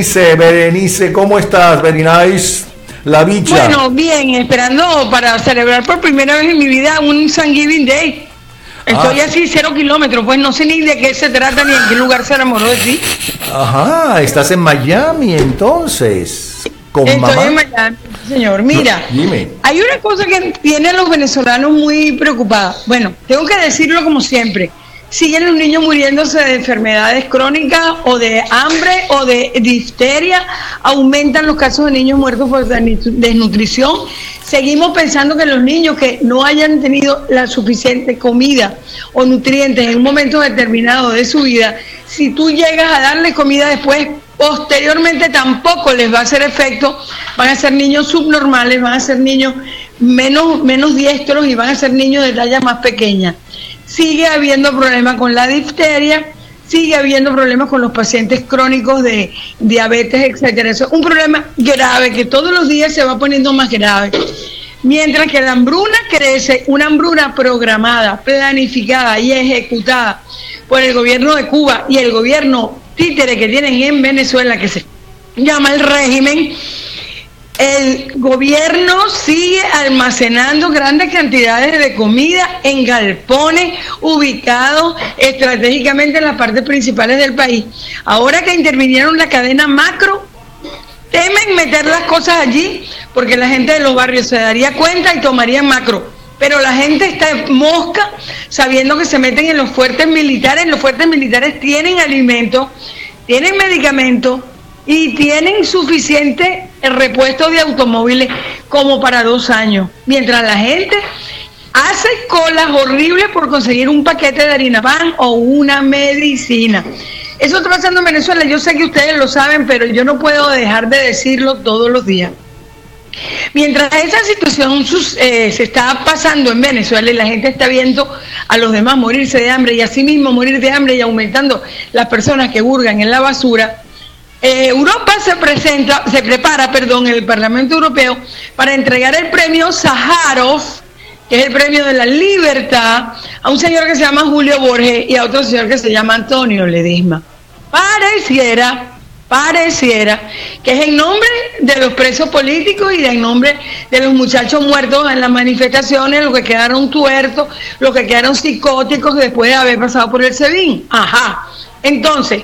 Berenice, Berenice, ¿cómo estás? Very nice. La bicha. Bueno, bien, esperando para celebrar por primera vez en mi vida un Thanksgiving Day. Estoy Ah. así, cero kilómetros, pues no sé ni de qué se trata ni en qué lugar se enamoró de ti. Ajá, estás en Miami entonces. Con Estoy mamá. en Miami, señor. Mira, No, dime. hay una cosa que tiene a los venezolanos muy preocupados. Bueno, tengo que decirlo como siempre. Siguen los niños muriéndose de enfermedades crónicas o de hambre o de difteria. Aumentan los casos de niños muertos por desnutrición. Seguimos pensando que los niños que no hayan tenido la suficiente comida o nutrientes en un momento determinado de su vida, si tú llegas a darles comida después, posteriormente tampoco les va a hacer efecto, van a ser niños subnormales, van a ser niños menos, menos diestros y van a ser niños de talla más pequeña. Sigue habiendo problemas con la difteria, sigue habiendo problemas con los pacientes crónicos de diabetes, etcétera. Eso es un problema grave que todos los días se va poniendo más grave. Mientras que la hambruna crece, una hambruna programada, planificada y ejecutada por el gobierno de Cuba y el gobierno títere que tienen en Venezuela, que se llama el régimen, el gobierno sigue almacenando grandes cantidades de comida en galpones ubicados estratégicamente en las partes principales del país. Ahora que intervinieron la cadena macro, temen meter las cosas allí porque la gente de los barrios se daría cuenta y tomaría macro. Pero la gente está mosca sabiendo que se meten en los fuertes militares. Los fuertes militares tienen alimentos, tienen medicamentos y tienen suficiente repuesto de automóviles como para dos años. Mientras la gente hace colas horribles por conseguir un paquete de harina pan o una medicina. Eso está pasando en Venezuela. Yo sé que ustedes lo saben, pero yo no puedo dejar de decirlo todos los días. Mientras esa situación eh, se está pasando en Venezuela y la gente está viendo a los demás morirse de hambre y asimismo morir de hambre y aumentando las personas que burgan en la basura, eh, Europa se presenta, se prepara, perdón, el Parlamento Europeo para entregar el premio Sájarov, que es el premio de la libertad, a un señor que se llama Julio Borges y a otro señor que se llama Antonio Ledesma. Pareciera, pareciera que es en nombre de los presos políticos y en nombre de los muchachos muertos en las manifestaciones, los que quedaron tuertos, los que quedaron psicóticos después de haber pasado por el SEBIN. Ajá. Entonces,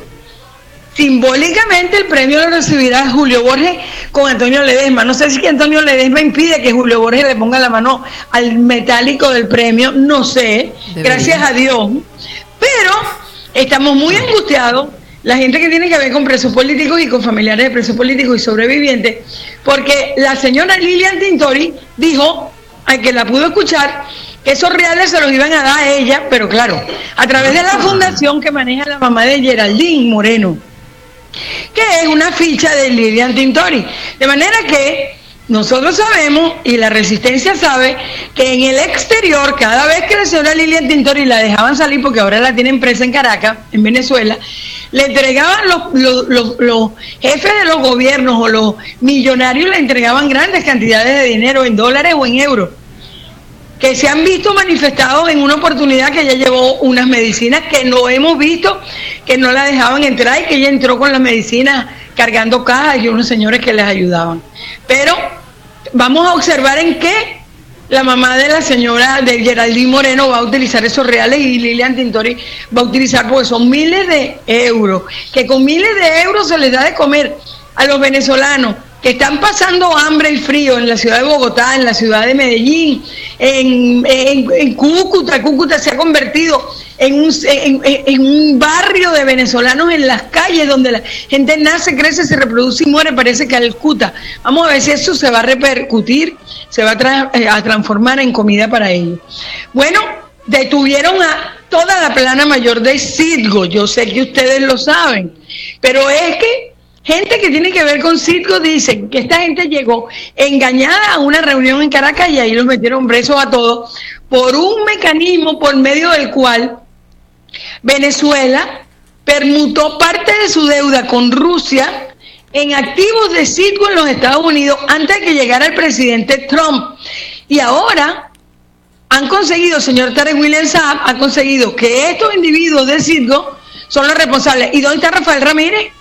Simbólicamente el premio lo recibirá Julio Borges con Antonio Ledesma. No sé si Antonio Ledesma impide que Julio Borges le ponga la mano al metálico del premio, no sé, Debería. gracias a Dios. Pero estamos muy angustiados, la gente que tiene que ver con presos políticos y con familiares de presos políticos y sobrevivientes, porque la señora Lilian Tintori dijo, al que la pudo escuchar, que esos reales se los iban a dar a ella, pero claro, a través de la fundación que maneja la mamá de Geraldine Moreno que es una ficha de Lilian Tintori. De manera que nosotros sabemos y la resistencia sabe que en el exterior, cada vez que la señora Lilian Tintori la dejaban salir, porque ahora la tienen presa en Caracas, en Venezuela, le entregaban los, los, los- los jefes de los gobiernos o los millonarios, le entregaban grandes cantidades de dinero en dólares o en euros que se han visto manifestados en una oportunidad que ella llevó unas medicinas que no hemos visto, que no la dejaban entrar y que ella entró con las medicinas cargando cajas y unos señores que les ayudaban. Pero vamos a observar en qué la mamá de la señora de Geraldine Moreno va a utilizar esos reales y Lilian Tintori va a utilizar porque son miles de euros, que con miles de euros se les da de comer a los venezolanos que están pasando hambre y frío en la ciudad de Bogotá, en la ciudad de Medellín, en, Cúcuta. Cúcuta se ha convertido en un, barrio de venezolanos en las calles donde la gente nace, crece, se reproduce y muere, parece Calcuta. Vamos a ver si eso se va a repercutir, se va a, tra- eh, a transformar en comida para ellos. Bueno, detuvieron a toda la plana mayor de Citgo, yo sé que ustedes lo saben, pero es que gente que tiene que ver con Citgo dicen que esta gente llegó engañada a una reunión en Caracas y ahí los metieron presos a todos por un mecanismo por medio del cual Venezuela permutó parte de su deuda con Rusia en activos de Citgo en los Estados Unidos antes de que llegara el presidente Trump. Y ahora han conseguido, señor Tarek William Saab, ha conseguido que estos individuos de Citgo son los responsables. ¿Y dónde está Rafael Ramírez?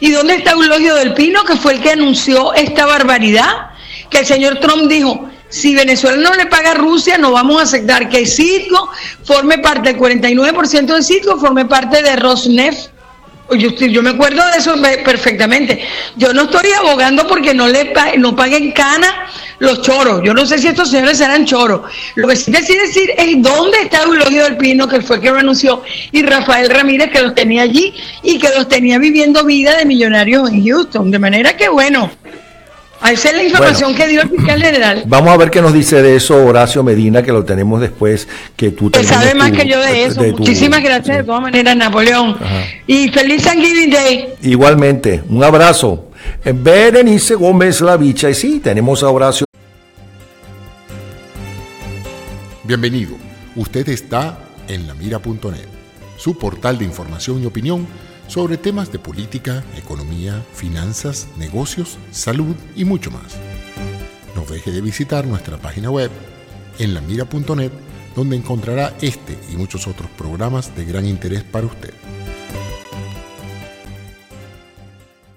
¿Y dónde está Eulogio del Pino, que fue el que anunció esta barbaridad? Que el señor Trump dijo, si Venezuela no le paga a Rusia, no vamos a aceptar que Citgo forme parte, el 49% de Citgo forme parte de Rosneft. Yo, yo me acuerdo de eso perfectamente. Yo no estoy abogando porque no le no paguen cana los choros. Yo no sé si estos señores serán choros. Lo que sí decir decir es dónde está Eulogio del Pino, que fue que lo anunció, y Rafael Ramírez, que los tenía allí y que los tenía viviendo vida de millonarios en Houston. De manera que, bueno, esa es la información que dio el fiscal general. Vamos a ver qué nos dice de eso Horacio Medina, que lo tenemos después, que tú te sabe más que yo de eso. Muchísimas gracias de todas maneras, Napoleón. Y feliz Thanksgiving Day. Igualmente, un abrazo. Berenice Gómez La Vicha, y sí, tenemos a Horacio. Bienvenido. Usted está en lamira.net, su portal de información y opinión sobre temas de política, economía, finanzas, negocios, salud y mucho más. No deje de visitar nuestra página web en lamira.net donde encontrará este y muchos otros programas de gran interés para usted.